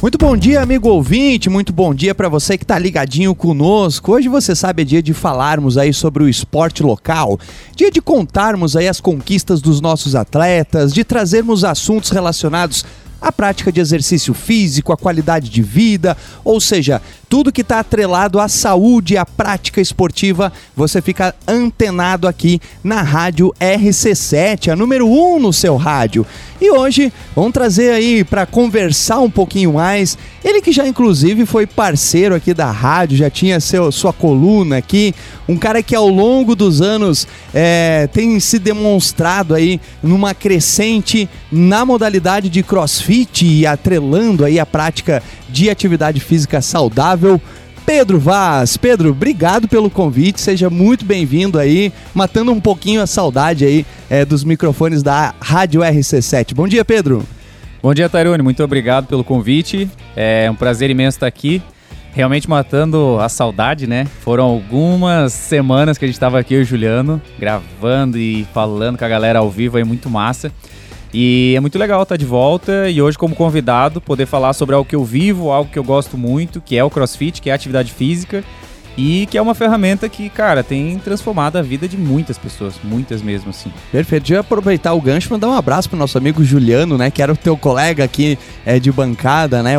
Muito bom dia, amigo ouvinte. Muito bom dia para você que está ligadinho conosco. Hoje você sabe é dia de falarmos aí sobre o esporte local, dia de contarmos aí as conquistas dos nossos atletas, de trazermos assuntos relacionados à prática de exercício físico, à qualidade de vida, ou seja, tudo que está atrelado à saúde e à prática esportiva, você fica antenado aqui na rádio RC7, a número 1 um no seu rádio. E hoje vamos trazer aí para conversar um pouquinho mais. Ele que já inclusive foi parceiro aqui da rádio, já tinha seu, sua coluna aqui, um cara que ao longo dos anos é, tem se demonstrado aí numa crescente na modalidade de CrossFit e atrelando aí a prática de atividade física saudável. Pedro Vaz. Pedro, obrigado pelo convite, seja muito bem-vindo aí, matando um pouquinho a saudade aí é, dos microfones da Rádio RC7. Bom dia, Pedro. Bom dia, Tairone, muito obrigado pelo convite, é um prazer imenso estar aqui, realmente matando a saudade, né? Foram algumas semanas que a gente estava aqui, eu e o Juliano, gravando e falando com a galera ao vivo, aí muito massa. E é muito legal estar de volta e hoje, como convidado, poder falar sobre algo que eu vivo, algo que eu gosto muito, que é o crossfit, que é a atividade física e que é uma ferramenta que, cara, tem transformado a vida de muitas pessoas, muitas mesmo, assim. Perfeito. Eu aproveitar o gancho e mandar um abraço pro nosso amigo Juliano, né, que era o teu colega aqui é, de bancada, né,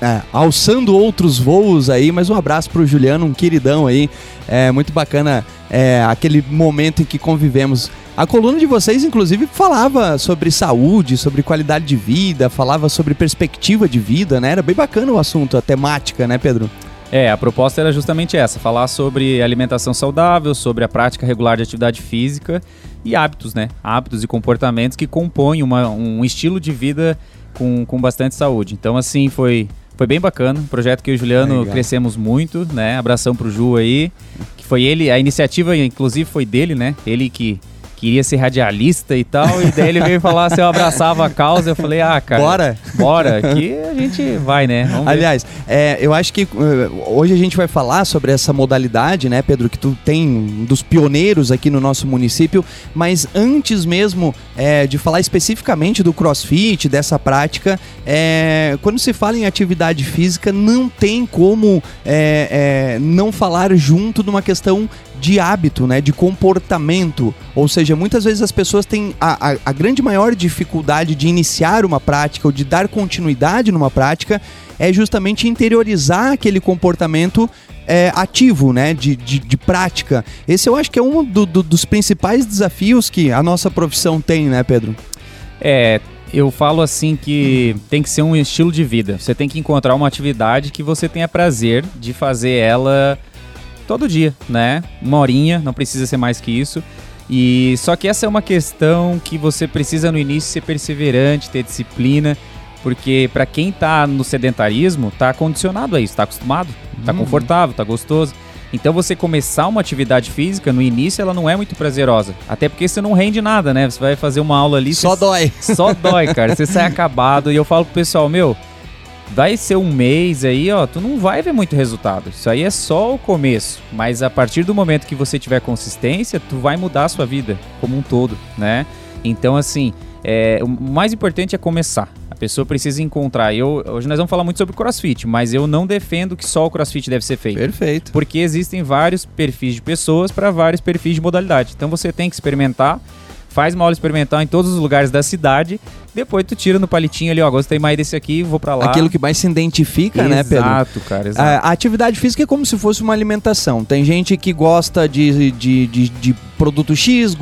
é, alçando outros voos aí, mas um abraço pro Juliano, um queridão aí, é muito bacana é, aquele momento em que convivemos. A coluna de vocês, inclusive, falava sobre saúde, sobre qualidade de vida, falava sobre perspectiva de vida, né? Era bem bacana o assunto, a temática, né, Pedro? É, a proposta era justamente essa: falar sobre alimentação saudável, sobre a prática regular de atividade física e hábitos, né? Hábitos e comportamentos que compõem uma, um estilo de vida com, com bastante saúde. Então, assim, foi, foi bem bacana. Projeto que eu e o Juliano Legal. crescemos muito, né? Abração pro Ju aí. Que foi ele, a iniciativa, inclusive, foi dele, né? Ele que queria ser radialista e tal, e daí ele veio falar se eu abraçava a causa, eu falei, ah, cara, bora, bora, que a gente vai, né? Aliás, é, eu acho que uh, hoje a gente vai falar sobre essa modalidade, né, Pedro, que tu tem um dos pioneiros aqui no nosso município, mas antes mesmo é, de falar especificamente do CrossFit, dessa prática, é, quando se fala em atividade física, não tem como não falar junto de uma questão de hábito, né, de comportamento. Ou seja, muitas vezes as pessoas têm a, a, a, grande maior dificuldade de iniciar uma prática ou de dar continuidade numa prática é justamente interiorizar aquele comportamento é, ativo, né, de, de, de, prática. Esse eu acho que é um do, do, dos principais desafios que a nossa profissão tem, né, Pedro? É, eu falo assim que tem que ser um estilo de vida. Você tem que encontrar uma atividade que você tenha prazer de fazer ela todo dia, né? Uma horinha, não precisa ser mais que isso. E só que essa é uma questão que você precisa no início ser perseverante, ter disciplina, porque para quem tá no sedentarismo, tá condicionado a isso, tá acostumado, tá uhum. confortável, tá gostoso. Então você começar uma atividade física, no início ela não é muito prazerosa. Até porque você não rende nada, né? Você vai fazer uma aula ali. Só você... dói. Só dói, cara. Você sai acabado. E eu falo pro pessoal, meu, vai ser um mês aí, ó, tu não vai ver muito resultado. Isso aí é só o começo, mas a partir do momento que você tiver consistência, tu vai mudar a sua vida como um todo, né? Então, assim, é, o mais importante é começar. A pessoa precisa encontrar. Eu, hoje nós vamos falar muito sobre crossfit, mas eu não defendo que só o crossfit deve ser feito. Perfeito. Porque existem vários perfis de pessoas para vários perfis de modalidade. Então você tem que experimentar faz uma aula experimental em todos os lugares da cidade, depois tu tira no palitinho ali, ó, gostei mais desse aqui, vou para lá. Aquilo que mais se identifica, exato, né, Pedro? Exato, cara, exato. A, atividade física é como se fosse uma alimentação. Tem gente que gosta de, de, de, de produto X,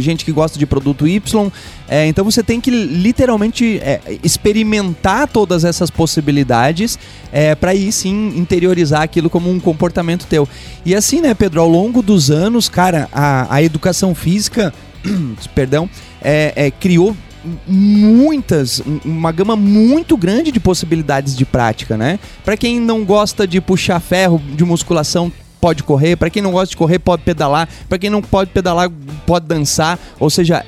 gente que gosta de produto Y. É, então você tem que literalmente é, experimentar todas essas possibilidades é, para aí sim interiorizar aquilo como um comportamento teu. E assim, né, Pedro, ao longo dos anos, cara, a, a educação física perdão, é, é, criou muitas, uma gama muito grande de possibilidades de prática, né? Para quem não gosta de puxar ferro de musculação, pode correr, para quem não gosta de correr, pode pedalar, para quem não pode pedalar, pode dançar, ou seja,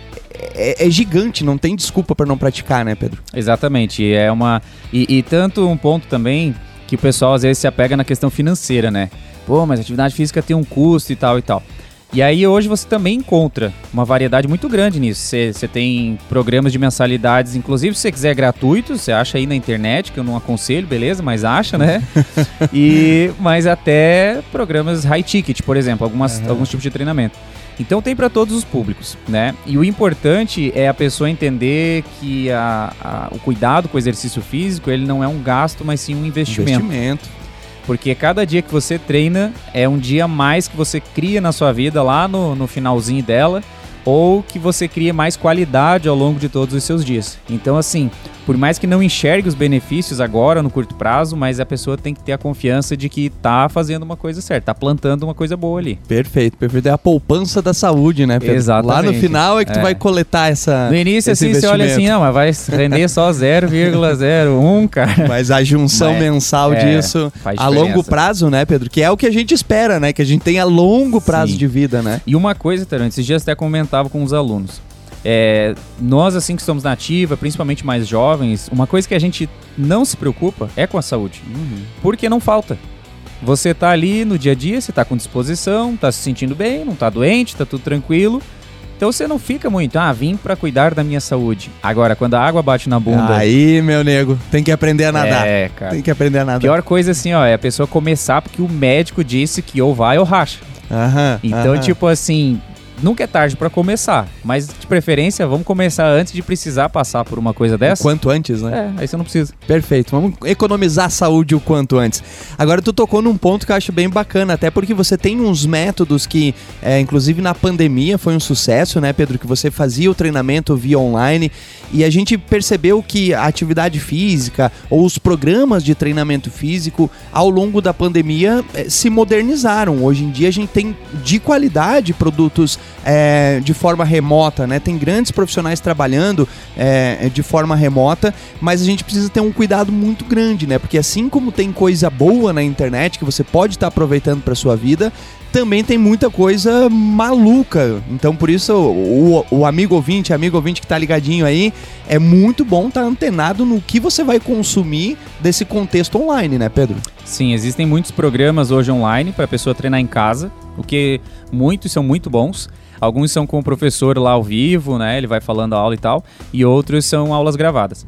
é, é gigante, não tem desculpa para não praticar, né, Pedro? Exatamente, é uma e, e tanto um ponto também que o pessoal às vezes se apega na questão financeira, né? Pô, mas atividade física tem um custo e tal e tal. E aí hoje você também encontra uma variedade muito grande nisso. Você tem programas de mensalidades, inclusive se você quiser gratuito, você acha aí na internet, que eu não aconselho, beleza, mas acha, né? e mas até programas high ticket, por exemplo, algumas, uhum. alguns tipos de treinamento. Então tem para todos os públicos, né? E o importante é a pessoa entender que a, a, o cuidado com o exercício físico ele não é um gasto, mas sim um investimento. Investimento. Porque cada dia que você treina é um dia mais que você cria na sua vida lá no, no finalzinho dela ou que você cria mais qualidade ao longo de todos os seus dias. Então, assim, por mais que não enxergue os benefícios agora no curto prazo, mas a pessoa tem que ter a confiança de que tá fazendo uma coisa certa, tá plantando uma coisa boa ali. Perfeito, perfeito. É a poupança da saúde, né, Pedro? Exatamente. Lá no final é que tu é. vai coletar essa. No início, assim, você olha assim, não, mas vai render só 0,01, cara. Mas a junção mas, mensal é, disso a longo prazo, né, Pedro? Que é o que a gente espera, né? Que a gente tenha longo prazo Sim. de vida, né? E uma coisa, Tarantino, esses dias até comentava com os alunos. É, nós, assim que estamos na ativa, principalmente mais jovens, uma coisa que a gente não se preocupa é com a saúde. Uhum. Porque não falta. Você tá ali no dia a dia, você tá com disposição, tá se sentindo bem, não tá doente, tá tudo tranquilo. Então você não fica muito, ah, vim para cuidar da minha saúde. Agora, quando a água bate na bunda. Aí, meu nego, tem que aprender a nadar. É, cara. Tem que aprender a nadar. Pior coisa assim, ó, é a pessoa começar porque o médico disse que ou vai ou racha. Aham. Então, aham. tipo assim, nunca é tarde para começar, mas de preferência vamos começar antes de precisar passar por uma coisa dessa. O quanto antes, né? É, aí você não precisa. Perfeito, vamos economizar saúde o quanto antes. Agora tu tocou num ponto que eu acho bem bacana, até porque você tem uns métodos que, é, inclusive na pandemia foi um sucesso, né, Pedro, que você fazia o treinamento via online e a gente percebeu que a atividade física ou os programas de treinamento físico ao longo da pandemia é, se modernizaram. Hoje em dia a gente tem de qualidade produtos é, de forma remota, né? Tem grandes profissionais trabalhando é, de forma remota, mas a gente precisa ter um cuidado muito grande, né? Porque assim como tem coisa boa na internet que você pode estar tá aproveitando para sua vida, também tem muita coisa maluca. Então, por isso, o, o amigo ouvinte, amigo ouvinte que tá ligadinho aí, é muito bom estar tá antenado no que você vai consumir desse contexto online, né, Pedro? Sim, existem muitos programas hoje online para a pessoa treinar em casa, o que muitos são muito bons. Alguns são com o professor lá ao vivo, né? Ele vai falando a aula e tal, e outros são aulas gravadas.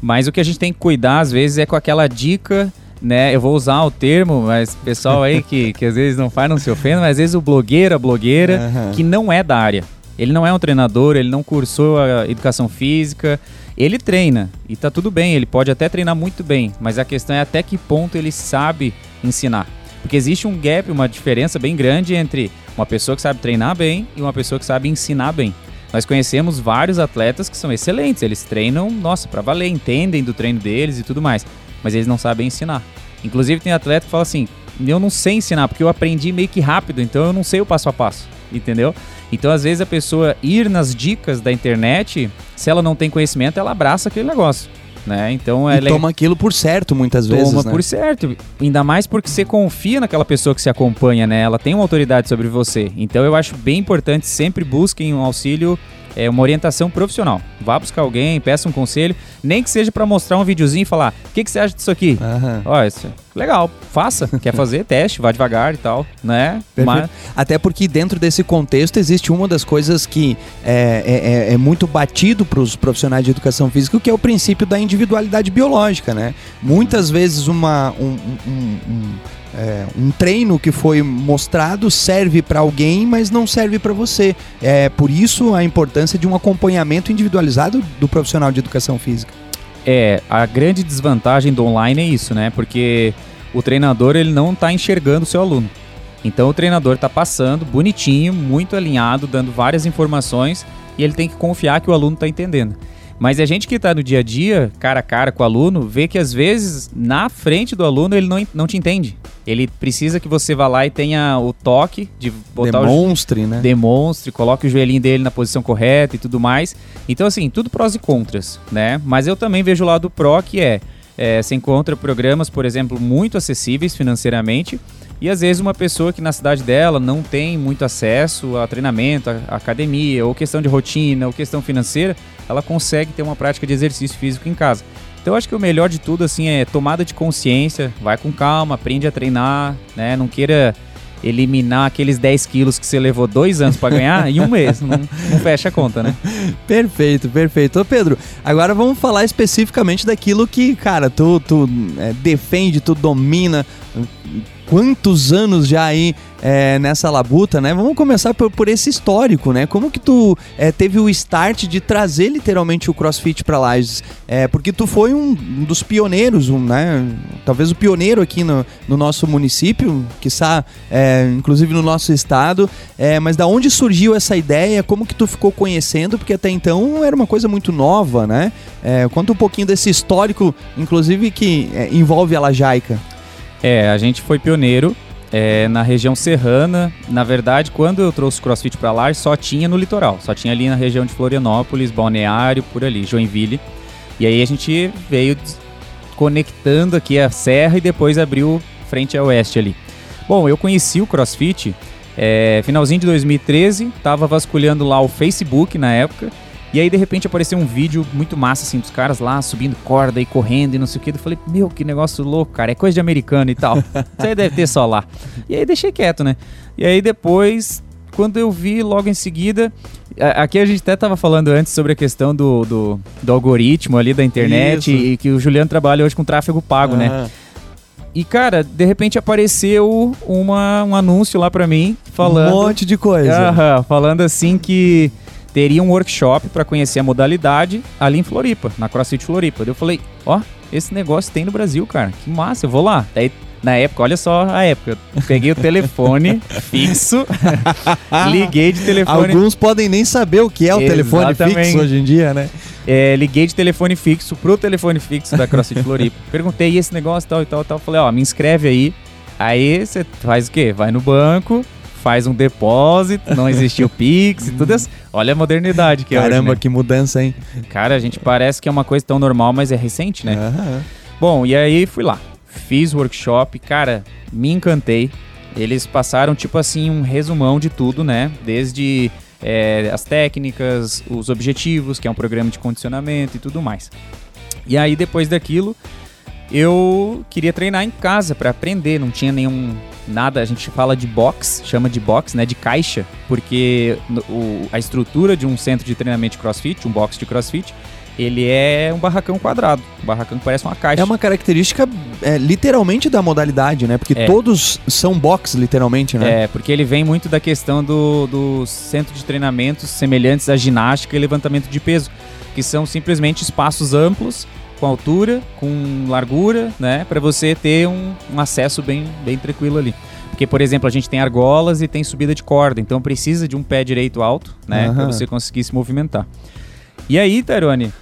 Mas o que a gente tem que cuidar, às vezes, é com aquela dica né? Eu vou usar o termo, mas pessoal aí que, que às vezes não faz, não se ofenda, mas às vezes o blogueiro, a blogueira, uhum. que não é da área. Ele não é um treinador, ele não cursou a educação física, ele treina e tá tudo bem, ele pode até treinar muito bem, mas a questão é até que ponto ele sabe ensinar. Porque existe um gap, uma diferença bem grande entre uma pessoa que sabe treinar bem e uma pessoa que sabe ensinar bem. Nós conhecemos vários atletas que são excelentes, eles treinam, nossa, para valer, entendem do treino deles e tudo mais mas eles não sabem ensinar. Inclusive tem atleta que fala assim: eu não sei ensinar porque eu aprendi meio que rápido, então eu não sei o passo a passo, entendeu? Então às vezes a pessoa ir nas dicas da internet, se ela não tem conhecimento, ela abraça aquele negócio. Né? Então e toma aquilo por certo muitas toma vezes. Toma né? por certo. Ainda mais porque você confia naquela pessoa que se acompanha, né? Ela tem uma autoridade sobre você. Então eu acho bem importante sempre busquem um auxílio é uma orientação profissional. Vá buscar alguém, peça um conselho, nem que seja para mostrar um videozinho e falar: o que, que você acha disso aqui? Uhum. Olha, isso, é legal, faça. Quer fazer? Teste, vá devagar e tal, né? Mas... Até porque dentro desse contexto existe uma das coisas que é, é, é, é muito batido para os profissionais de educação física, que é o princípio da individualidade biológica, né? Muitas vezes uma, um, um, um é, um treino que foi mostrado serve para alguém, mas não serve para você. É por isso a importância de um acompanhamento individualizado do profissional de educação física. É, a grande desvantagem do online é isso, né? Porque o treinador ele não está enxergando o seu aluno. Então o treinador está passando bonitinho, muito alinhado, dando várias informações e ele tem que confiar que o aluno está entendendo. Mas a gente que está no dia a dia, cara a cara com o aluno, vê que às vezes na frente do aluno ele não, não te entende. Ele precisa que você vá lá e tenha o toque de botar Demonstre, o, né? Demonstre, coloque o joelhinho dele na posição correta e tudo mais. Então, assim, tudo prós e contras, né? Mas eu também vejo o lado pró que é, é você encontra programas, por exemplo, muito acessíveis financeiramente e às vezes uma pessoa que na cidade dela não tem muito acesso a treinamento, a academia, ou questão de rotina, ou questão financeira, ela consegue ter uma prática de exercício físico em casa. Então eu acho que o melhor de tudo assim é tomada de consciência, vai com calma, aprende a treinar, né? Não queira eliminar aqueles 10 quilos que você levou dois anos para ganhar em um mês. Não, não, fecha a conta, né? Perfeito, perfeito. Ô Pedro, agora vamos falar especificamente daquilo que, cara, tu, tu é, defende, tu domina quantos anos já aí é, nessa labuta, né? Vamos começar por, por, esse histórico, né? Como que tu é, teve o start de trazer literalmente o CrossFit para Lages? É, porque tu foi um, um dos pioneiros, um, né? Talvez o pioneiro aqui no, no nosso município, que está, é, inclusive no nosso estado. É, mas da onde surgiu essa ideia? Como que tu ficou conhecendo? Porque até então era uma coisa muito nova, né? É, conta um pouquinho desse histórico, inclusive que envolve a Lajaica. É, a gente foi pioneiro é, na região serrana. Na verdade, quando eu trouxe o CrossFit para lá, só tinha no litoral, só tinha ali na região de Florianópolis, Balneário, por ali, Joinville. E aí a gente veio conectando aqui a serra e depois abriu frente a oeste ali. Bom, eu conheci o CrossFit é, finalzinho de 2013, estava vasculhando lá o Facebook na época e aí, de repente, apareceu um vídeo muito massa, assim, dos caras lá subindo corda e correndo e não sei o que. Eu falei, meu, que negócio louco, cara. É coisa de americano e tal. Isso aí deve ter só lá. E aí, deixei quieto, né? E aí, depois, quando eu vi logo em seguida. Aqui a gente até estava falando antes sobre a questão do, do, do algoritmo ali da internet e, e, que o Juliano trabalha hoje com tráfego pago, né? ah. né? E, cara, de repente apareceu uma, um anúncio lá pra mim falando. Um monte de coisa. Uh -huh, falando assim que teria um workshop para conhecer a modalidade ali em Floripa, na CrossFit Floripa. Eu falei, ó, oh, esse negócio tem no Brasil, cara. Que massa, eu vou lá. Daí, na época, olha só a época. Peguei o telefone fixo, liguei de telefone. Alguns podem nem saber o que é o Exatamente. telefone fixo hoje em dia, né? É, liguei de telefone fixo pro telefone fixo da CrossFit Floripa. Perguntei esse negócio tal e tal e tal. Falei, ó, me inscreve aí. Aí você faz o quê? Vai no banco, faz um depósito, não existia o Pix e tudo isso. Olha a modernidade que Caramba, é Caramba, né? que mudança, hein? Cara, a gente parece que é uma coisa tão normal, mas é recente, né? Uhum. Bom, e aí fui lá. Fiz workshop, cara, me encantei. Eles passaram, tipo assim, um resumão de tudo, né? Desde é, as técnicas, os objetivos, que é um programa de condicionamento e tudo mais. E aí, depois daquilo, eu queria treinar em casa para aprender, não tinha nenhum nada, a gente fala de box, chama de box, né, de caixa, porque o, a estrutura de um centro de treinamento de CrossFit, um box de CrossFit, ele é um barracão quadrado. Um barracão que parece uma caixa. É uma característica é, literalmente da modalidade, né? Porque é. todos são box, literalmente, né? É, porque ele vem muito da questão do, do centro de treinamentos semelhantes à ginástica e levantamento de peso, que são simplesmente espaços amplos com altura, com largura, né? Para você ter um, um, acesso bem, bem tranquilo ali. Porque, por exemplo, a gente tem argolas e tem subida de corda, então precisa de um pé direito alto, né? Uhum. Para você conseguir se movimentar. E aí, Tarone,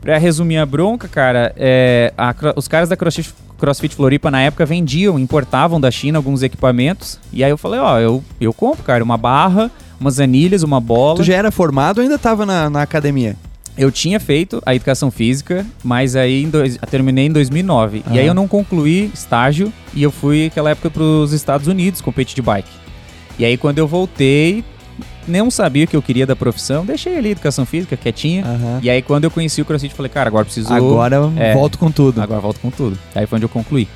para resumir a bronca, cara, é, a, os caras da CrossFit, CrossFit Floripa na época vendiam, importavam da China alguns equipamentos. E aí eu falei, ó, eu, eu compro, cara, uma barra, umas anilhas, uma bola. Tu já era formado ou ainda estava na, na academia? Eu tinha feito a educação física, mas aí em dois, terminei em 2009. E aí eu não concluí estágio e eu fui naquela época para os Estados Unidos competir de bike. E aí quando eu voltei, não sabia o que eu queria da profissão, deixei ali educação física quietinha. Uhum. E aí quando eu conheci o CrossFit, falei, cara, agora preciso Agora é, volto com tudo. Agora volto com tudo. Aí foi onde eu concluí.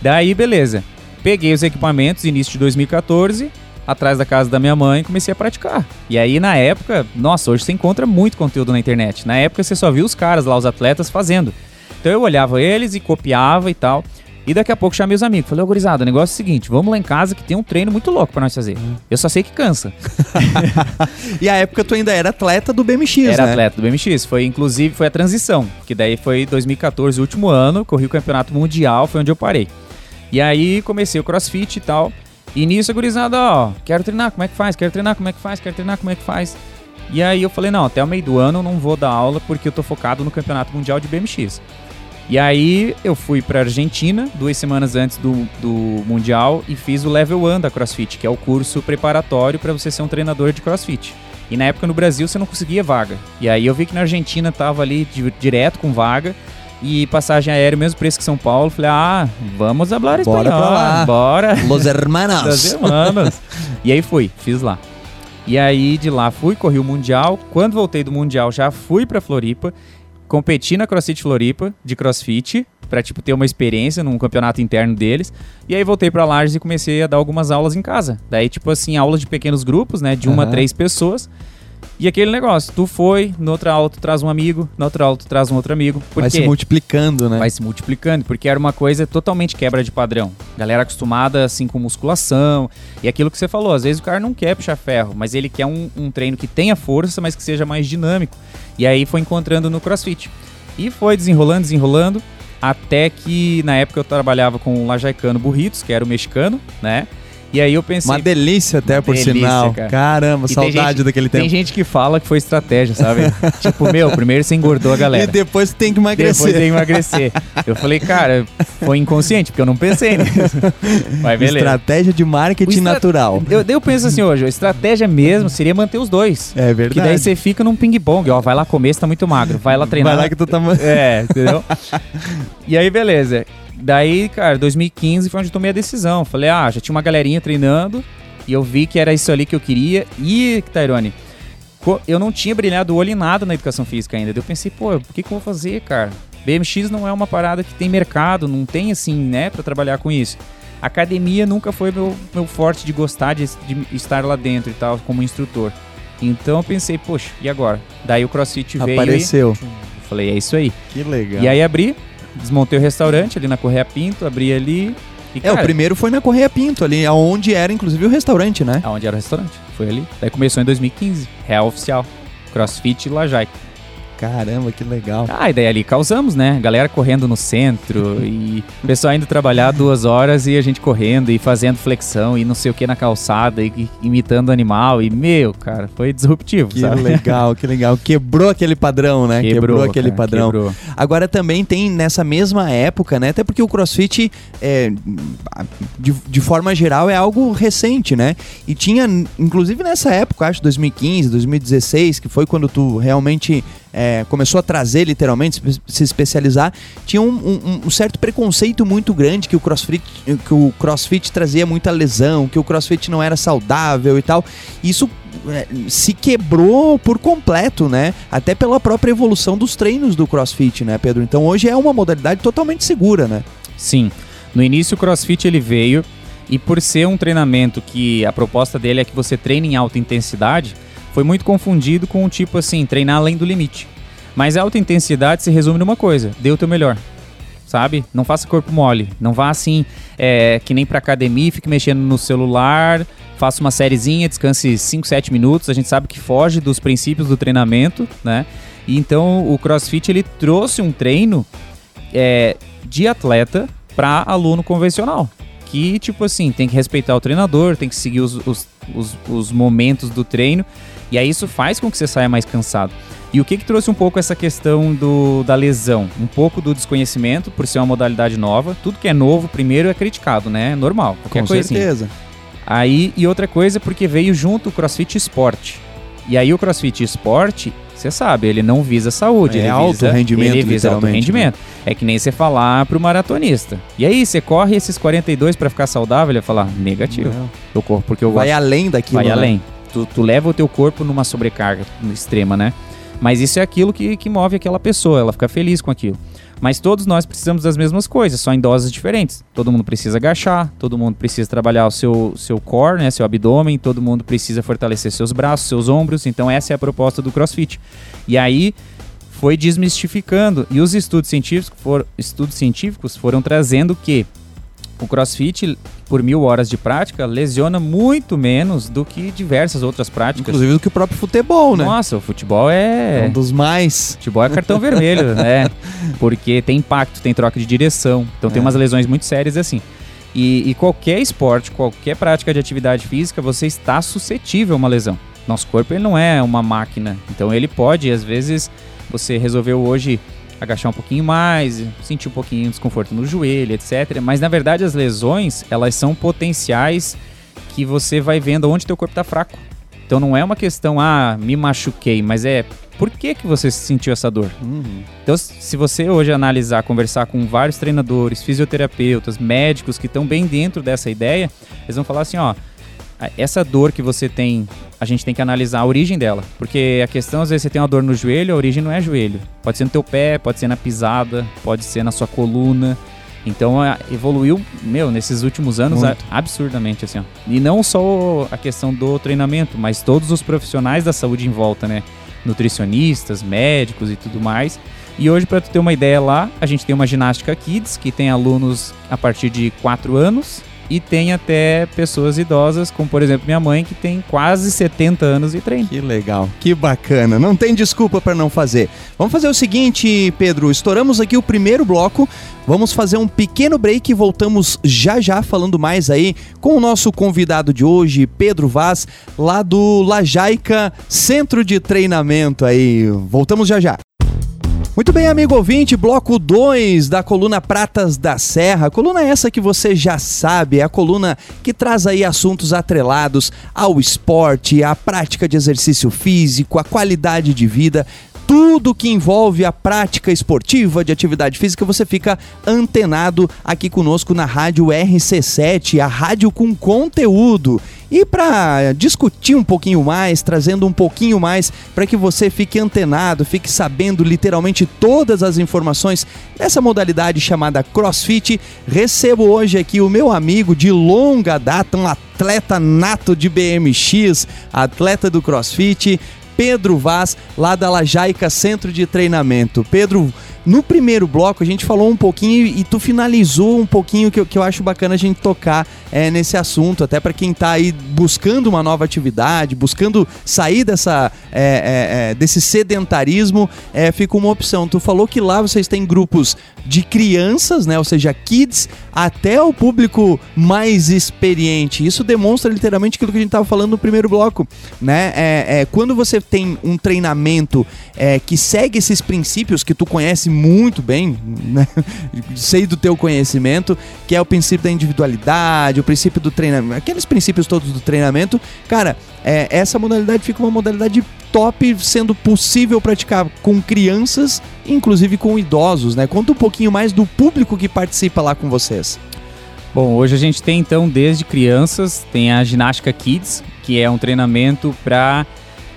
Daí beleza. Peguei os equipamentos início de 2014 atrás da casa da minha mãe e comecei a praticar. E aí, na época, nossa, hoje você encontra muito conteúdo na internet. Na época, você só viu os caras lá, os atletas, fazendo. Então eu olhava eles e copiava e tal. E daqui a pouco chamei os amigos. Falei, ô gurizada, o negócio é o seguinte: vamos lá em casa que tem um treino muito louco para nós fazer. Hum. Eu só sei que cansa. e a época tu ainda era atleta do BMX, era né? atleta do BMX. Foi, inclusive, foi a transição. Que daí foi 2014, o último ano, corri o campeonato mundial, foi onde eu parei. E aí comecei o crossfit e tal. E nisso, gurizada, ó, quero treinar, como é que faz? Quero treinar, como é que faz? Quero treinar, como é que faz? E aí eu falei, não, até o meio do ano eu não vou dar aula porque eu tô focado no Campeonato Mundial de BMX. E aí eu fui pra Argentina, duas semanas antes do, do Mundial, e fiz o Level 1 da CrossFit, que é o curso preparatório para você ser um treinador de CrossFit. E na época no Brasil você não conseguia vaga. E aí eu vi que na Argentina tava ali direto com vaga, e passagem aérea, mesmo preço que São Paulo. Falei, ah, vamos falar espanhol. Bora pra lá. Bora. Los hermanos. Los hermanos. e aí fui, fiz lá. E aí de lá fui, corri o Mundial. Quando voltei do Mundial, já fui pra Floripa. Competi na CrossFit Floripa, de CrossFit. pra, tipo, ter uma experiência num campeonato interno deles. E aí voltei pra Lages e comecei a dar algumas aulas em casa. Daí, tipo assim, aulas de pequenos grupos, né? De uma a três pessoas. E aquele negócio, tu foi, no outro alto traz um amigo, no outro alto traz um outro amigo. Vai se multiplicando, né? Vai se multiplicando, porque era uma coisa totalmente quebra de padrão. Galera acostumada assim com musculação. E aquilo que você falou, às vezes o cara não quer puxar ferro, mas ele quer um, um treino que tenha força, mas que seja mais dinâmico. E aí foi encontrando no crossfit. E foi desenrolando, desenrolando, até que na época eu trabalhava com o Lajaicano Burritos, que era o mexicano, né? E aí eu pensei. Uma delícia até, por delícia, sinal. Cara. Caramba, e saudade gente, daquele tempo. Tem gente que fala que foi estratégia, sabe? tipo, meu, primeiro você engordou a galera. E depois tem que emagrecer. Depois tem que emagrecer. eu falei, cara, foi inconsciente, porque eu não pensei nisso. Mas beleza. Estratégia de marketing estra... natural. Eu, eu penso assim hoje, a estratégia mesmo seria manter os dois. É verdade. Que daí você fica num ping-pong, ó, vai lá comer, você tá muito magro. Vai lá treinar. Vai lá que tu tá... É, entendeu? e aí, beleza. Daí, cara, 2015 foi onde eu tomei a decisão. Falei, ah, já tinha uma galerinha treinando e eu vi que era isso ali que eu queria. E, Tairone, eu não tinha brilhado o olho em nada na educação física ainda. Eu pensei, pô, o que, que eu vou fazer, cara? BMX não é uma parada que tem mercado, não tem assim, né, para trabalhar com isso. Academia nunca foi meu, meu forte de gostar de, de estar lá dentro e tal, como instrutor. Então eu pensei, poxa, e agora? Daí o CrossFit veio. Apareceu. E, falei, é isso aí. Que legal. E aí abri, desmontei o restaurante ali na Correia Pinto, abri ali. E, é, cara, o primeiro foi na Correia Pinto, ali, onde era inclusive o restaurante, né? Aonde era o restaurante, foi ali. Daí começou em 2015, real oficial. CrossFit Lajaica. Caramba, que legal. Ah, e daí ali causamos, né? Galera correndo no centro e o pessoal indo trabalhar duas horas e a gente correndo e fazendo flexão e não sei o que na calçada e, imitando animal. E, meu, cara, foi disruptivo, que sabe? legal, que legal. Quebrou aquele padrão, né? Quebrou, quebrou aquele cara, padrão. Quebrou. Agora também tem nessa mesma época, né? Até porque o crossfit, é, de, de forma geral, é algo recente, né? E tinha, inclusive nessa época, acho 2015, 2016, que foi quando tu realmente é, começou a trazer literalmente, se especializar, tinha um, um, um, certo preconceito muito grande que o crossfit, que o crossfit trazia muita lesão, que o crossfit não era saudável e tal. Isso é, se quebrou por completo, né? Até pela própria evolução dos treinos do crossfit, né, Pedro? Então hoje é uma modalidade totalmente segura, né? Sim. No início o crossfit ele veio e por ser um treinamento que a proposta dele é que você treine em alta intensidade, foi muito confundido com o tipo assim, treinar além do limite. Mas a alta intensidade se resume numa coisa: dê o teu melhor. Sabe? Não faça corpo mole. Não vá assim, é, que nem pra academia, fique mexendo no celular, faça uma sériezinha, descanse 5, 7 minutos. A gente sabe que foge dos princípios do treinamento, né? E então o CrossFit ele trouxe um treino é, de atleta para aluno convencional que, tipo assim, tem que respeitar o treinador, tem que seguir os, os, os, os momentos do treino. E aí isso faz com que você saia mais cansado. E o que, que trouxe um pouco essa questão do, da lesão? Um pouco do desconhecimento, por ser uma modalidade nova. Tudo que é novo, primeiro, é criticado, né? É normal. Qualquer Com coisa certeza. Assim. Aí, e outra coisa, porque veio junto o CrossFit Esporte. E aí o CrossFit Esporte, você sabe, ele não visa saúde. É ele alto visa, rendimento, ele visa alto rendimento. Né? É que nem você falar pro maratonista. E aí, você corre esses 42 para ficar saudável? Ele vai falar, negativo. Não. Eu corro porque eu Vai gosto. além daquilo, Vai né? além. Tu, tu leva o teu corpo numa sobrecarga extrema, né? Mas isso é aquilo que, que move aquela pessoa, ela fica feliz com aquilo. Mas todos nós precisamos das mesmas coisas, só em doses diferentes. Todo mundo precisa agachar, todo mundo precisa trabalhar o seu, seu core, né, seu abdômen, todo mundo precisa fortalecer seus braços, seus ombros. Então essa é a proposta do CrossFit. E aí foi desmistificando e os estudos científicos, for, estudos científicos foram trazendo que o CrossFit, por mil horas de prática, lesiona muito menos do que diversas outras práticas. Inclusive do que o próprio futebol, né? Nossa, o futebol é. é um dos mais. Futebol é cartão vermelho, né? Porque tem impacto, tem troca de direção. Então é. tem umas lesões muito sérias assim. E, e qualquer esporte, qualquer prática de atividade física, você está suscetível a uma lesão. Nosso corpo ele não é uma máquina. Então ele pode, às vezes, você resolveu hoje agachar um pouquinho mais, sentir um pouquinho de desconforto no joelho, etc. Mas na verdade as lesões, elas são potenciais que você vai vendo onde teu corpo está fraco. Então não é uma questão, ah, me machuquei, mas é por que, que você sentiu essa dor? Uhum. Então, se você hoje analisar, conversar com vários treinadores, fisioterapeutas, médicos que estão bem dentro dessa ideia, eles vão falar assim, ó, essa dor que você tem, a gente tem que analisar a origem dela. Porque a questão, às vezes, você tem uma dor no joelho, a origem não é joelho. Pode ser no teu pé, pode ser na pisada, pode ser na sua coluna. Então evoluiu, meu, nesses últimos anos a, absurdamente, assim, ó. E não só a questão do treinamento, mas todos os profissionais da saúde em volta, né? Nutricionistas, médicos e tudo mais. E hoje, para tu ter uma ideia lá, a gente tem uma ginástica kids, que tem alunos a partir de 4 anos, e tem até pessoas idosas, como por exemplo minha mãe, que tem quase 70 anos e treina. Que legal, que bacana. Não tem desculpa para não fazer. Vamos fazer o seguinte, Pedro, estouramos aqui o primeiro bloco. Vamos fazer um pequeno break e voltamos já já falando mais aí com o nosso convidado de hoje, Pedro Vaz, lá do Lajaica Centro de Treinamento aí. Voltamos já já. Muito bem, amigo ouvinte, bloco 2 da coluna Pratas da Serra. Coluna essa que você já sabe, é a coluna que traz aí assuntos atrelados ao esporte, à prática de exercício físico, à qualidade de vida tudo que envolve a prática esportiva de atividade física, você fica antenado aqui conosco na Rádio RC7, a rádio com conteúdo. E para discutir um pouquinho mais, trazendo um pouquinho mais para que você fique antenado, fique sabendo literalmente todas as informações dessa modalidade chamada CrossFit, recebo hoje aqui o meu amigo de longa data, um atleta nato de BMX, atleta do CrossFit, Pedro Vaz, lá da Lajaica Centro de Treinamento. Pedro, no primeiro bloco a gente falou um pouquinho e tu finalizou um pouquinho que, eu, que eu acho bacana a gente tocar é, nesse assunto, até para quem está aí buscando uma nova atividade, buscando sair dessa, é, é, é, desse sedentarismo, é, fica uma opção. Tu falou que lá vocês têm grupos de crianças, né, ou seja, kids, até o público mais experiente. Isso demonstra literalmente aquilo que a gente estava falando no primeiro bloco, né? É, é, quando você tem um treinamento que segue esses princípios que tu conhece muito bem, né? sei do teu conhecimento, que é o princípio da individualidade, o princípio do treinamento, aqueles princípios todos do treinamento, cara, é, essa modalidade fica uma modalidade top, sendo possível praticar com crianças, inclusive com idosos, né? Conta um pouquinho mais do público que participa lá com vocês. Bom, hoje a gente tem então desde crianças, tem a ginástica kids, que é um treinamento para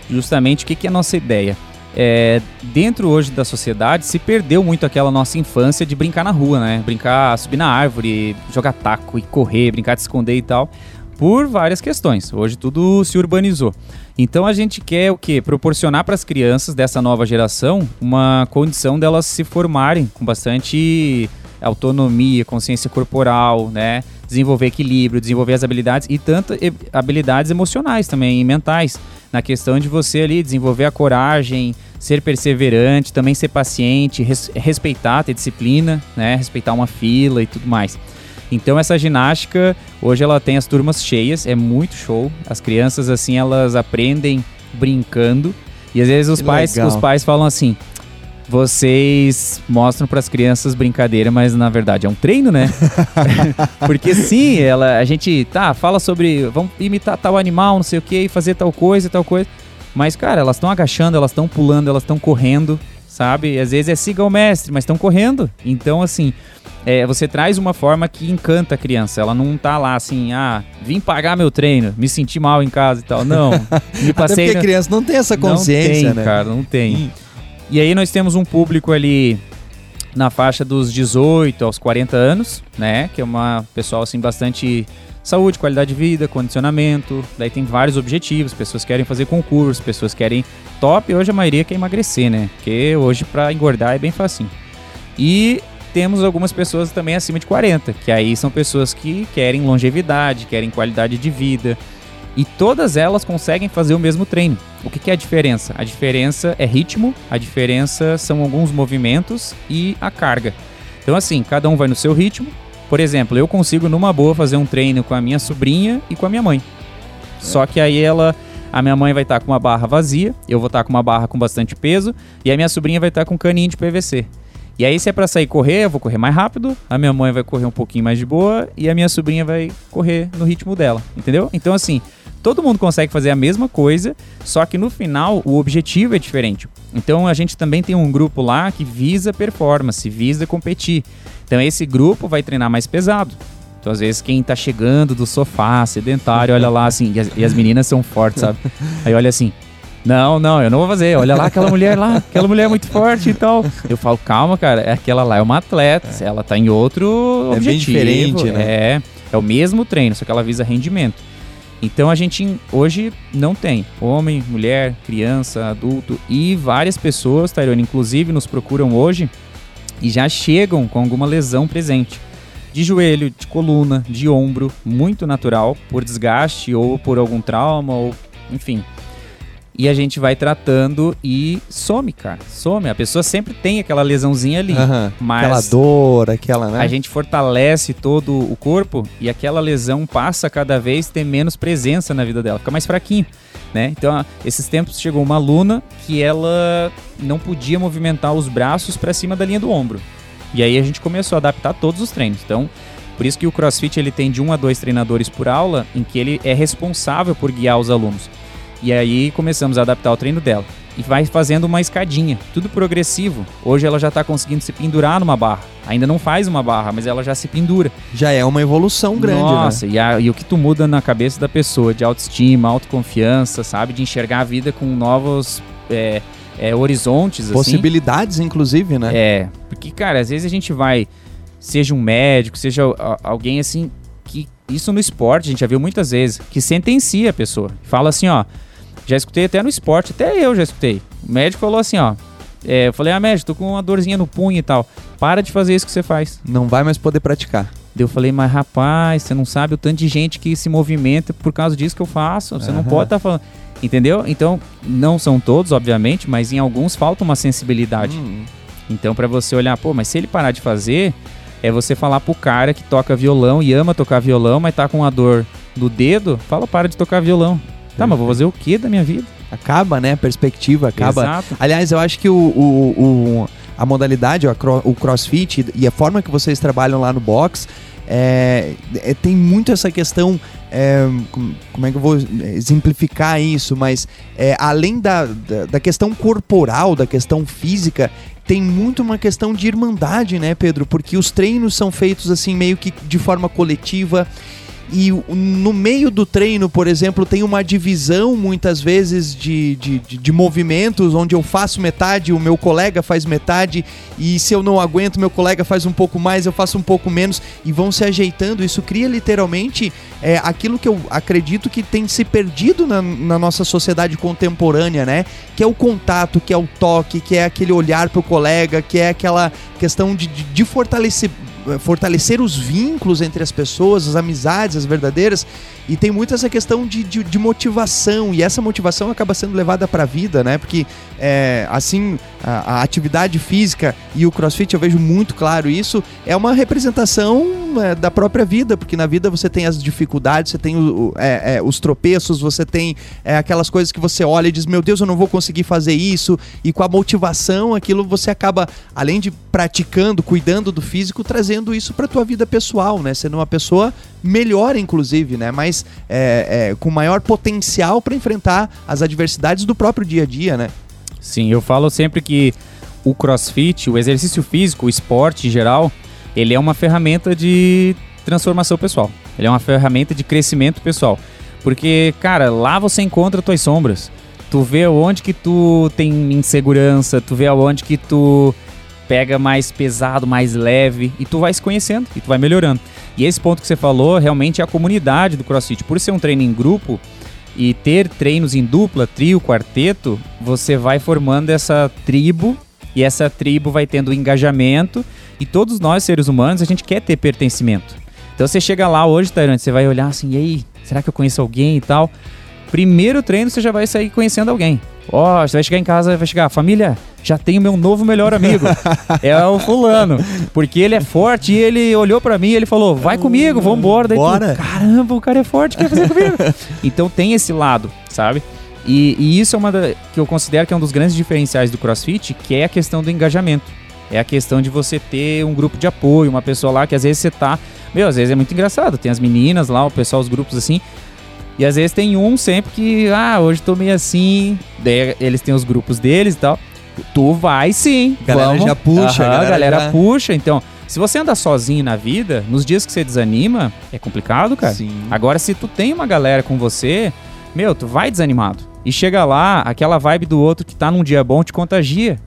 justamente o que, que é a nossa ideia é, dentro hoje da sociedade se perdeu muito aquela nossa infância de brincar na rua, né? Brincar, subir na árvore, jogar taco e correr, brincar de esconder e tal, por várias questões. Hoje tudo se urbanizou. Então a gente quer o quê? Proporcionar para as crianças dessa nova geração uma condição delas se formarem com bastante autonomia, consciência corporal, né? Desenvolver equilíbrio, desenvolver as habilidades e tanto habilidades emocionais também e mentais na questão de você ali desenvolver a coragem, ser perseverante, também ser paciente, res, respeitar, ter disciplina, né? Respeitar uma fila e tudo mais. Então essa ginástica, hoje ela tem as turmas cheias, é muito show. As crianças assim, elas aprendem brincando. E às vezes os pais, os pais falam assim: vocês mostram para as crianças brincadeira, mas na verdade é um treino, né? Porque sim, ela, a gente tá, fala sobre vamos imitar tal animal, não sei o que, e fazer tal coisa, tal coisa. Mas, cara, elas estão agachando, elas estão pulando, elas estão correndo, sabe? Às vezes é siga o mestre, mas estão correndo. Então, assim, é, você traz uma forma que encanta a criança. Ela não tá lá assim, ah, vim pagar meu treino, me senti mal em casa e tal. Não, me passei. Até porque a criança não tem essa consciência, não tem, né? cara, não tem. E aí nós temos um público ali na faixa dos 18 aos 40 anos, né? Que é uma pessoal assim bastante saúde, qualidade de vida, condicionamento. Daí tem vários objetivos, pessoas querem fazer concurso, pessoas querem top, hoje a maioria quer emagrecer, né? Porque hoje para engordar é bem fácil. E temos algumas pessoas também acima de 40, que aí são pessoas que querem longevidade, querem qualidade de vida, e todas elas conseguem fazer o mesmo treino. O que, que é a diferença? A diferença é ritmo, a diferença são alguns movimentos e a carga. Então, assim, cada um vai no seu ritmo. Por exemplo, eu consigo numa boa fazer um treino com a minha sobrinha e com a minha mãe. É. Só que aí ela. A minha mãe vai estar tá com uma barra vazia, eu vou estar tá com uma barra com bastante peso, e a minha sobrinha vai estar tá com um caninho de PVC. E aí, se é para sair correr, eu vou correr mais rápido, a minha mãe vai correr um pouquinho mais de boa, e a minha sobrinha vai correr no ritmo dela, entendeu? Então, assim, todo mundo consegue fazer a mesma coisa, só que no final o objetivo é diferente. Então a gente também tem um grupo lá que visa performance, visa competir. Então esse grupo vai treinar mais pesado. Então, às vezes, quem tá chegando do sofá, sedentário, olha lá assim, e as, e as meninas são fortes, sabe? Aí olha assim, não, não, eu não vou fazer. Olha lá aquela mulher lá, aquela mulher é muito forte e tal. Eu falo, calma, cara, é aquela lá é uma atleta, é. ela tá em outro é objetivo. Bem diferente, né? É, é o mesmo treino, só que ela visa rendimento. Então a gente hoje não tem homem, mulher, criança, adulto e várias pessoas, Tairone, inclusive nos procuram hoje e já chegam com alguma lesão presente. De joelho, de coluna, de ombro, muito natural, por desgaste ou por algum trauma, ou enfim. E a gente vai tratando e some, cara. Some. A pessoa sempre tem aquela lesãozinha ali. Uhum. Mas aquela dor, aquela, né? A gente fortalece todo o corpo e aquela lesão passa cada vez ter menos presença na vida dela, fica mais fraquinho. Né? Então, esses tempos chegou uma aluna que ela não podia movimentar os braços para cima da linha do ombro. E aí a gente começou a adaptar todos os treinos. Então, por isso que o CrossFit ele tem de um a dois treinadores por aula, em que ele é responsável por guiar os alunos. E aí começamos a adaptar o treino dela. E vai fazendo uma escadinha, tudo progressivo. Hoje ela já está conseguindo se pendurar numa barra. Ainda não faz uma barra, mas ela já se pendura. Já é uma evolução grande, né? Nossa, né? e, a, e o que tu muda na cabeça da pessoa, de autoestima, autoconfiança, sabe? De enxergar a vida com novos é, é, horizontes, assim. Possibilidades, assim. inclusive, né? É, porque, cara, às vezes a gente vai, seja um médico, seja alguém assim, que isso no esporte a gente já viu muitas vezes, que sentencia a pessoa. Fala assim, ó, já escutei até no esporte, até eu já escutei. O médico falou assim, ó. É, eu falei, ah, médico, tô com uma dorzinha no punho e tal. Para de fazer isso que você faz. Não vai mais poder praticar. Eu falei, mas rapaz, você não sabe o tanto de gente que se movimenta por causa disso que eu faço. Você uhum. não pode estar tá falando. Entendeu? Então, não são todos, obviamente, mas em alguns falta uma sensibilidade. Uhum. Então, para você olhar, pô, mas se ele parar de fazer, é você falar pro cara que toca violão e ama tocar violão, mas tá com a dor no dedo, fala, para de tocar violão. Tá, mas vou fazer o que da minha vida? Acaba, né? A perspectiva acaba. Exato. Aliás, eu acho que o, o, o a modalidade, o crossfit e a forma que vocês trabalham lá no box é, é, tem muito essa questão. É, como é que eu vou exemplificar isso? Mas é, além da, da, da, questão corporal, da questão física, tem muito uma questão de irmandade, né, Pedro? Porque os treinos são feitos assim meio que de forma coletiva e no meio do treino, por exemplo, tem uma divisão muitas vezes de, de, de, de, movimentos, onde eu faço metade, o meu colega faz metade, e se eu não aguento, meu colega faz um pouco mais, eu faço um pouco menos, e vão se ajeitando. Isso cria literalmente é, aquilo que eu acredito que tem se perdido na, na nossa sociedade contemporânea, né? Que é o contato, que é o toque, que é aquele olhar pro colega, que é aquela questão de, de, de fortalecer fortalecer os vínculos entre as pessoas, as amizades, as verdadeiras. E tem muito essa questão de, de, de motivação, e essa motivação acaba sendo levada para a vida, né? Porque, é, assim, a, a, atividade física e o crossfit, eu vejo muito claro isso, é uma representação é, da própria vida, porque na vida você tem as dificuldades, você tem o, é, é, os tropeços, você tem é, aquelas coisas que você olha e diz: Meu Deus, eu não vou conseguir fazer isso, e com a motivação, aquilo você acaba, além de praticando, cuidando do físico, trazendo isso para tua vida pessoal, né? Sendo uma pessoa melhor, inclusive, né? Mais é, é, com maior potencial para enfrentar as adversidades do próprio dia a dia, né? Sim, eu falo sempre que o CrossFit, o exercício físico, o esporte em geral, ele é uma ferramenta de transformação pessoal. Ele é uma ferramenta de crescimento pessoal. Porque, cara, lá você encontra tuas sombras. Tu vê onde que tu tem insegurança, tu vê aonde que tu pega mais pesado, mais leve, e tu vai se conhecendo e tu vai melhorando. E esse ponto que você falou, realmente é a comunidade do CrossFit. Por ser um treino em grupo e ter treinos em dupla, trio, quarteto, você vai formando essa tribo e essa tribo vai tendo engajamento e todos nós seres humanos a gente quer ter pertencimento. Então você chega lá hoje, Tairante, você vai olhar assim, e aí, será que eu conheço alguém e tal? Primeiro treino você já vai sair conhecendo alguém. Ó, oh, você vai chegar em casa, vai chegar, família, já tenho meu novo melhor amigo. é o fulano. Porque ele é forte e ele olhou para mim e ele falou, vai comigo, vambora. Daí Bora. Tu, Caramba, o cara é forte, quer fazer comigo? então tem esse lado, sabe? E, e isso é uma da, que eu considero que é um dos grandes diferenciais do CrossFit, que é a questão do engajamento. É a questão de você ter um grupo de apoio, uma pessoa lá que às vezes você tá. Meu, às vezes é muito engraçado. Tem as meninas lá, o pessoal, os grupos assim. E às vezes tem um sempre que, ah, hoje tô meio assim. Daí eles têm os grupos deles e tal. Tu vai sim. A galera vamos. já puxa. Aham, a galera, galera já... puxa. Então, Se você anda sozinho na vida, nos dias que você desanima, é complicado, cara. Sim. Agora, se tu tem uma galera com você, meu, tu vai desanimado. E chega lá, aquela vibe do outro que tá num dia bom te contagia.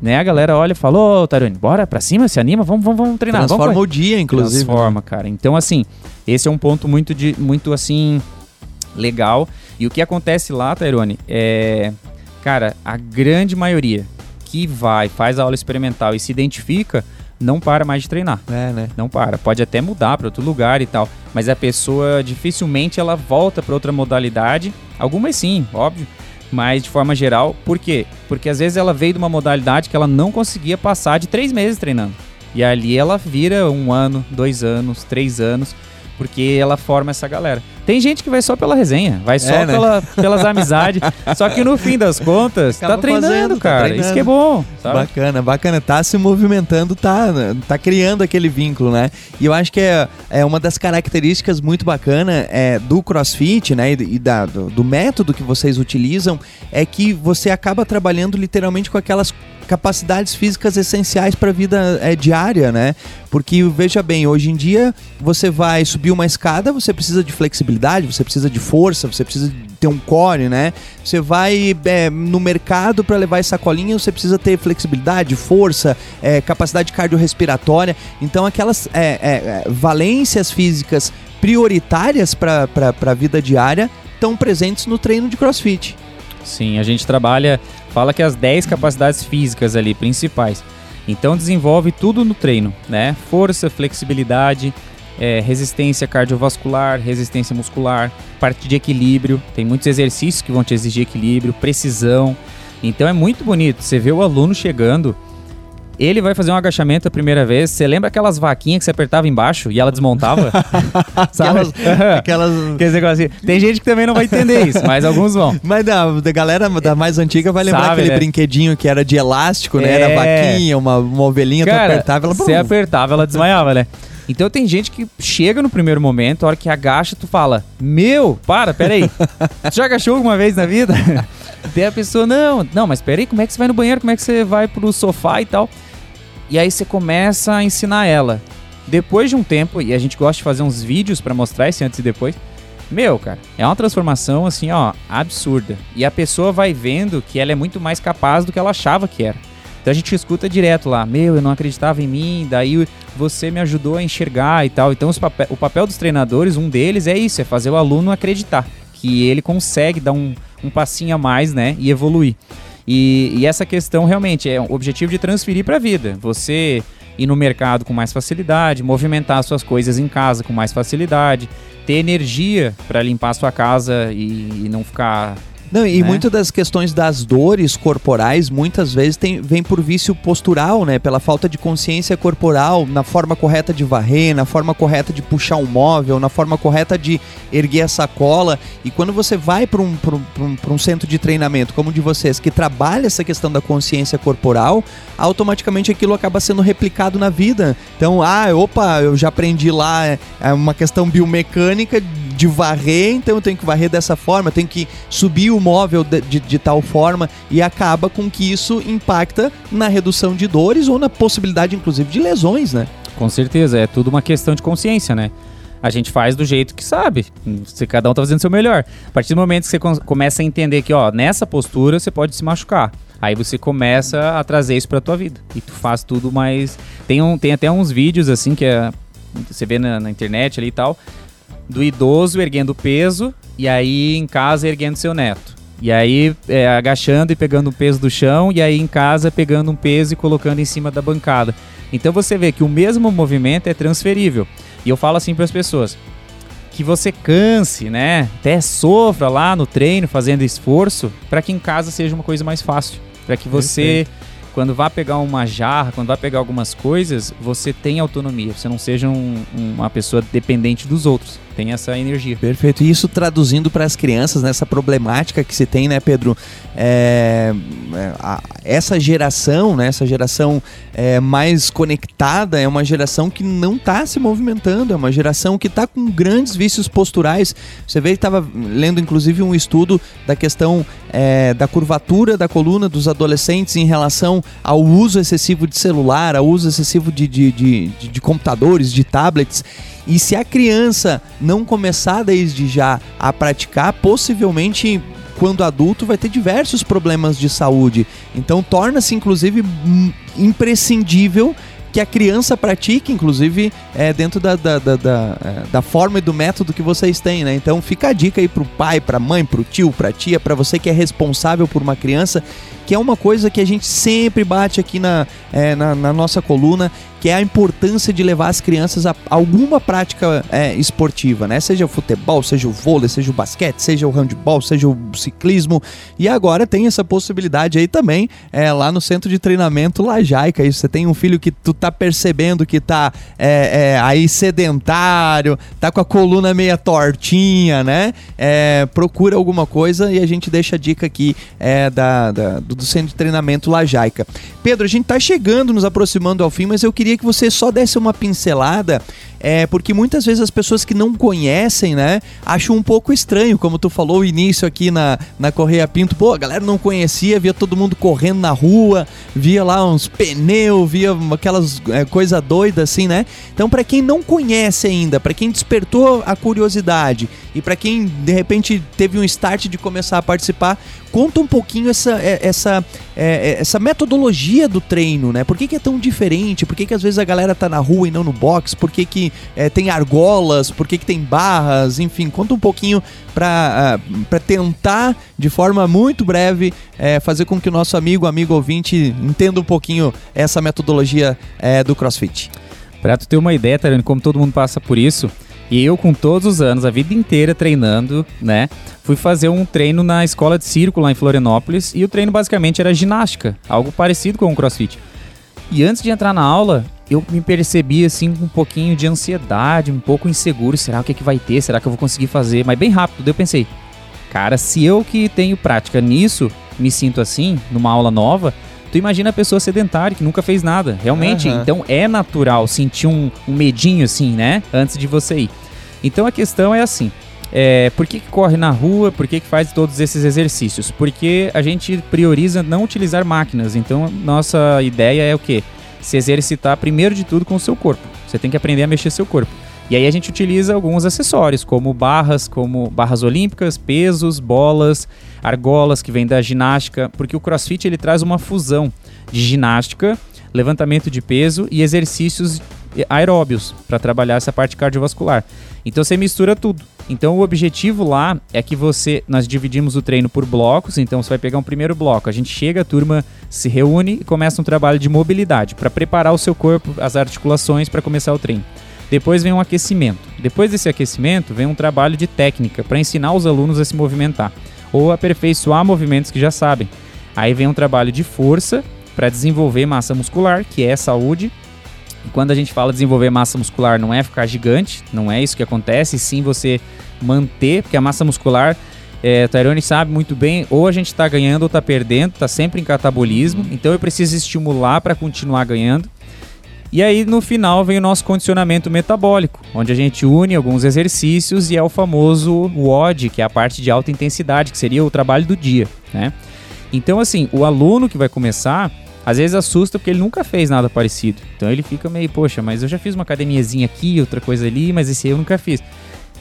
Né? A galera olha e fala, ô, Tarone, bora pra cima, se anima, vamos, vamos, vamos treinar. Transforma vamos, o dia, inclusive. Transforma, cara. Então, assim, esse é um ponto muito, de, muito assim, legal. E o que acontece lá, Tairone, é. Cara, a grande maioria que vai, faz a aula experimental e se identifica, não para mais de treinar. É, né? Não para. Pode até mudar para outro lugar e tal. Mas a pessoa dificilmente ela volta para outra modalidade. Algumas sim, óbvio. Mas de forma geral, por quê? Porque às vezes ela veio de uma modalidade que ela não conseguia passar de três meses treinando. E ali ela vira um ano, dois anos, três anos porque ela forma essa galera. Tem gente que vai só pela resenha, vai só É, né? pela, pelas amizades, só que no fim das contas, Acaba tá treinando, fazendo, tá cara. treinando. Isso que é bom, sabe? Bacana, bacana. Tá se movimentando, tá, tá criando aquele vínculo, né? E eu acho que é, é uma das características muito bacana é, do CrossFit, né? E, e da, do, do método que vocês utilizam, é que você acaba trabalhando literalmente com aquelas capacidades físicas essenciais para a vida é, diária, né? Porque veja bem, hoje em dia você vai subir uma escada, você precisa de flexibilidade, você precisa de força, você precisa ter um core, né? Você vai é, no mercado para levar sacolinha, você precisa ter flexibilidade, força, é, capacidade cardiorrespiratória. Então aquelas é, valências físicas prioritárias para a vida diária estão presentes no treino de CrossFit. Sim, a gente trabalha, fala que as 10 capacidades físicas ali principais. Então desenvolve tudo no treino, né? Força, flexibilidade, é, resistência cardiovascular, resistência muscular, parte de equilíbrio. Tem muitos exercícios que vão te exigir equilíbrio, precisão. Então é muito bonito. Você vê o aluno chegando, ele vai fazer um agachamento a primeira vez. Você lembra aquelas vaquinhas que você apertava embaixo e ela desmontava? Sabe? Aquelas, aquelas Aquele negócio assim. Tem gente que também não vai entender isso, mas alguns vão. Mas da, da galera da mais antiga vai lembrar Sabe, aquele né? brinquedinho que era de elástico, né? É. Era vaquinha, uma, uma ovelhinha, tu Cara, apertava ela. você apertava, ela desmaiava, né? Então tem gente que chega no primeiro momento, a hora que agacha, tu fala: Meu, para, peraí. tu já agachou alguma vez na vida? Daí a pessoa, não, não, mas peraí, como é que você vai no banheiro? Como é que você vai pro sofá e tal? E aí você começa a ensinar ela. Depois de um tempo, e a gente gosta de fazer uns vídeos pra mostrar esse antes e depois. Meu, cara, é uma transformação assim, ó, absurda. E a pessoa vai vendo que ela é muito mais capaz do que ela achava que era. Então a gente escuta direto lá, meu, eu não acreditava em mim, daí você me ajudou a enxergar e tal. Então papel- o papel dos treinadores, um deles é isso, é fazer o aluno acreditar que ele consegue dar um, um passinho a mais, né, e evoluir. E, e essa questão realmente é o objetivo de transferir para a vida. Você ir no mercado com mais facilidade, movimentar suas coisas em casa com mais facilidade, ter energia para limpar sua casa e, e não ficar Não, e né? muitas das questões das dores corporais, muitas vezes tem, vem por vício postural, né? Pela falta de consciência corporal, na forma correta de varrer, na forma correta de puxar um móvel, na forma correta de erguer a sacola. E quando você vai para um, pra um, pra um, pra um centro de treinamento como o de vocês, que trabalha essa questão da consciência corporal, automaticamente aquilo acaba sendo replicado na vida. Então, ah, opa, eu já aprendi lá é, é uma questão biomecânica de varrer, então eu tenho que varrer dessa forma, eu tenho que subir o móvel de, de- de tal forma e acaba com que isso impacta na redução de dores ou na possibilidade, inclusive, de lesões, né? Com certeza, é tudo uma questão de consciência, né? A gente faz do jeito que sabe. Se cada um tá fazendo o seu melhor. A partir do momento que você com- começa a entender que, ó, nessa postura você pode se machucar. Aí você começa a trazer isso pra tua vida. E tu faz tudo mais. Tem, um, tem até uns vídeos assim que é- você vê na, na internet ali e tal. Do idoso erguendo peso e aí em casa erguendo seu neto. E aí é, agachando e pegando um peso do chão, e aí em casa pegando um peso e colocando em cima da bancada. Então você vê que o mesmo movimento é transferível. E eu falo assim para as pessoas: que você canse, né? Até sofra lá no treino fazendo esforço, para que em casa seja uma coisa mais fácil. Para que você, quando vá pegar uma jarra, quando vá pegar algumas coisas, você tenha autonomia. Você não seja um- uma pessoa dependente dos outros. Tem essa energia. Perfeito. E isso traduzindo para as crianças nessa problemática que se tem, né, Pedro? É, é, a- essa geração, né, essa geração é, mais conectada, é uma geração que não está se movimentando, é uma geração que está com grandes vícios posturais. Você vê que estava lendo, inclusive, um estudo da questão é, da curvatura da coluna dos adolescentes em relação ao uso excessivo de celular, ao uso excessivo de, de, de, de, de computadores, de tablets. E se a criança não começar desde já a praticar, possivelmente quando adulto vai ter diversos problemas de saúde. Então torna-se inclusive imprescindível que a criança pratique, inclusive, é, dentro da, da, da, da, é, da forma e do método que vocês têm, né? Então fica a dica aí pro pai, pra mãe, pro tio, pra tia, pra você que é responsável por uma criança, que é uma coisa que a gente sempre bate aqui na, é, na, na nossa coluna, que é a importância de levar as crianças a alguma prática é, esportiva, né? Seja o futebol, seja o vôlei, seja o basquete, seja o handball, seja o ciclismo. E agora tem essa possibilidade aí também, é, lá no centro de treinamento Lajaica. Aí você tem um filho que tu tá percebendo que tá é, é, aí sedentário, tá com a coluna meia tortinha, né? É, procura alguma coisa e a gente deixa a dica aqui é, da, da do centro de treinamento Lajaica. Pedro, a gente tá chegando, nos aproximando ao fim, mas eu queria que você só desse uma pincelada é, porque muitas vezes as pessoas que não conhecem, né, acham um pouco estranho, como tu falou o início aqui na, na Correia Pinto, pô, a galera não conhecia, via todo mundo correndo na rua, via lá uns pneus, via aquelas é, coisa doida assim, né? Então, para quem não conhece ainda, para quem despertou a curiosidade e para quem de repente teve um start de começar a participar, conta um pouquinho essa, é, essa, é, é, essa metodologia do treino, né? Por que, que é tão diferente? Por que, que às vezes a galera tá na rua e não no box? Por que, que é, tem argolas, por que, que tem barras, enfim, conta um pouquinho para ah, tentar, de forma muito breve, é, fazer com que o nosso amigo, amigo ouvinte, entenda um pouquinho essa metodologia é, do CrossFit. Para tu ter uma ideia, Tarani, como todo mundo passa por isso, e eu, com todos os anos, a vida inteira treinando, né? Fui fazer um treino na escola de circo lá em Florianópolis e o treino basicamente era ginástica, algo parecido com o crossfit. E antes de entrar na aula, eu me percebi assim com um pouquinho de ansiedade, um pouco inseguro. Será o que, é que vai ter? Será que eu vou conseguir fazer? Mas bem rápido, daí eu pensei, cara, se eu que tenho prática nisso, me sinto assim, numa aula nova, tu imagina a pessoa sedentária que nunca fez nada. Realmente, uhum. então é natural sentir um, um medinho assim, né? Antes de você ir. Então a questão é assim. É, por que, que, corre na rua? Por que, que faz todos esses exercícios? Porque a gente prioriza não utilizar máquinas. Então, nossa ideia é o quê? Se exercitar primeiro de tudo com o seu corpo. Você tem que aprender a mexer seu corpo. E aí a gente utiliza alguns acessórios, como barras, como barras olímpicas, pesos, bolas, argolas que vêm da ginástica, porque o CrossFit ele traz uma fusão de ginástica, levantamento de peso e exercícios aeróbios para trabalhar essa parte cardiovascular. Então você mistura tudo. Então o objetivo lá é que você, nós dividimos o treino por blocos, então você vai pegar um primeiro bloco, a gente chega, a turma se reúne e começa um trabalho de mobilidade para preparar o seu corpo, as articulações para começar o treino. Depois vem um aquecimento. Depois desse aquecimento vem um trabalho de técnica para ensinar os alunos a se movimentar ou aperfeiçoar movimentos que já sabem. Aí vem um trabalho de força para desenvolver massa muscular, que é saúde, e quando a gente fala desenvolver massa muscular, não é ficar gigante, não é isso que acontece, sim você manter, porque a massa muscular, é, o Tyrone sabe muito bem, ou a gente está ganhando ou está perdendo, está sempre em catabolismo, uhum. então eu preciso estimular para continuar ganhando. E aí no final vem o nosso condicionamento metabólico, onde a gente une alguns exercícios e é o famoso WOD, que é a parte de alta intensidade, que seria o trabalho do dia, né? Então assim, o aluno que vai começar, às vezes assusta porque ele nunca fez nada parecido. Então ele fica meio, poxa, mas eu já fiz uma academiazinha aqui, outra coisa ali, mas esse aí eu nunca fiz.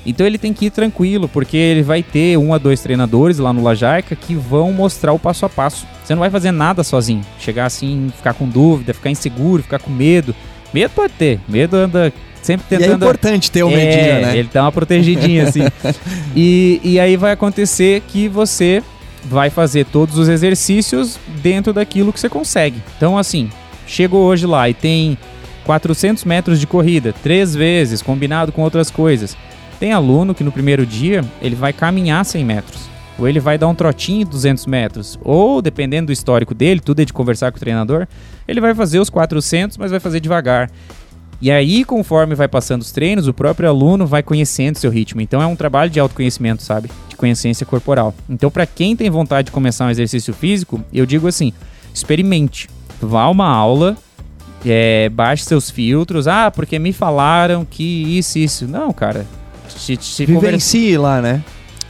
Então ele tem que ir tranquilo, porque ele vai ter um a dois treinadores lá no Lajaica que vão mostrar o passo a passo. Você não vai fazer nada sozinho. Chegar assim, ficar com dúvida, ficar inseguro, ficar com medo. Medo pode ter. Medo anda sempre tentando. E é importante ter o um é, medinho, né? Ele dá uma protegidinha assim. e, e aí vai acontecer que você vai fazer todos os exercícios dentro daquilo que você consegue. Então, assim, chegou hoje lá e tem 400 metros de corrida, três vezes, combinado com outras coisas. Tem aluno que no primeiro dia ele vai caminhar 100 metros, ou ele vai dar um trotinho de 200 metros, ou dependendo do histórico dele, tudo é de conversar com o treinador, ele vai fazer os 400, mas vai fazer devagar. E aí, conforme vai passando os treinos, o próprio aluno vai conhecendo seu ritmo. Então é um trabalho de autoconhecimento, sabe? De consciência corporal. Então, para quem tem vontade de começar um exercício físico, eu digo assim: experimente. Vá a uma aula, é, baixe seus filtros. Ah, porque me falaram que isso, isso. Não, cara. Se Vivencie conversa... lá, né?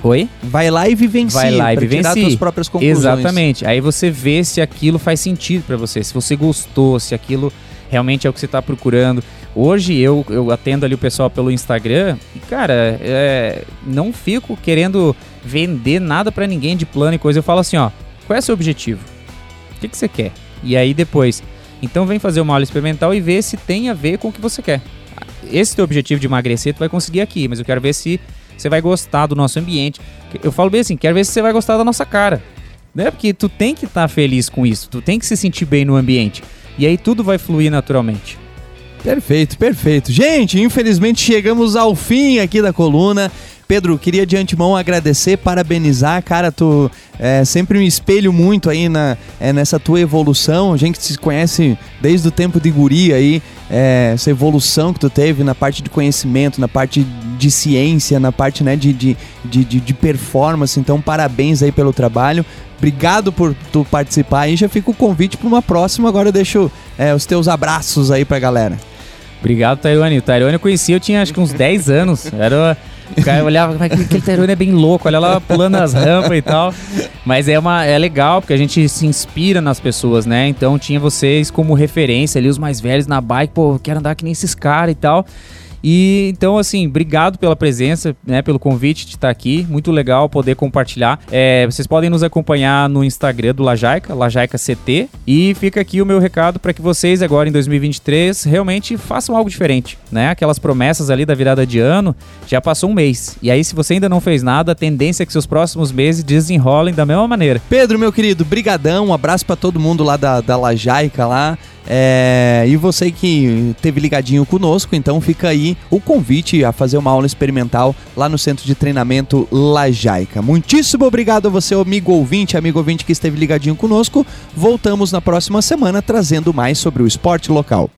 Oi? Vai lá e vivencia. Vai lá e pra tirar vivencie. suas próprias conclusões. Exatamente. Aí você vê se aquilo faz sentido pra você, se você gostou, se aquilo realmente é o que você tá procurando. Hoje eu, eu atendo ali o pessoal pelo Instagram e, cara, é, não fico querendo vender nada pra ninguém de plano e coisa. Eu falo assim, ó, qual é o seu objetivo? O que, que você quer? E aí depois, então vem fazer uma aula experimental e ver se tem a ver com o que você quer. Esse teu objetivo de emagrecer tu vai conseguir aqui, mas eu quero ver se você vai gostar do nosso ambiente. Eu falo bem assim, quero ver se você vai gostar da nossa cara. Né? Porque tu tem que estar feliz com isso, tu tem que se sentir bem no ambiente. E aí tudo vai fluir naturalmente. Perfeito, perfeito. Gente, infelizmente chegamos ao fim aqui da coluna. Pedro, queria de antemão agradecer, parabenizar, cara, tu é, sempre me espelho muito aí na, é, nessa tua evolução, a gente se conhece desde o tempo de guri aí, é, essa evolução que tu teve na parte de conhecimento, na parte de ciência, na parte né, de, de, de, de, performance, então parabéns aí pelo trabalho, obrigado por tu participar aí, já fica o convite para uma próxima, agora eu deixo é, os teus abraços aí pra galera. Obrigado, Tairone. O Tairone eu conheci, eu tinha acho que uns 10 anos. Era. O cara olhava, mas aquele Tairone é bem louco, olha lá pulando as rampas e tal. Mas é, uma, é legal, porque a gente se inspira nas pessoas, né? Então tinha vocês como referência ali, os mais velhos na bike, pô, quero andar que nem esses caras e tal. E então, assim, obrigado pela presença, né? Pelo convite de estar aqui. Muito legal poder compartilhar. É, vocês podem nos acompanhar no Instagram do Lajaica, Lajaica CT. E fica aqui o meu recado para que vocês, agora em 2023, realmente façam algo diferente, né? Aquelas promessas ali da virada de ano, já passou um mês. E aí, se você ainda não fez nada, a tendência é que seus próximos meses desenrolem da mesma maneira. Pedro, meu querido, brigadão, um abraço para todo mundo lá da, da Lajaica lá. É, e você que teve ligadinho conosco, então fica aí o convite a fazer uma aula experimental lá no Centro de Treinamento Lajaica. Muitíssimo obrigado a você, amigo ouvinte, amigo ouvinte que esteve ligadinho conosco. Voltamos na próxima semana trazendo mais sobre o esporte local.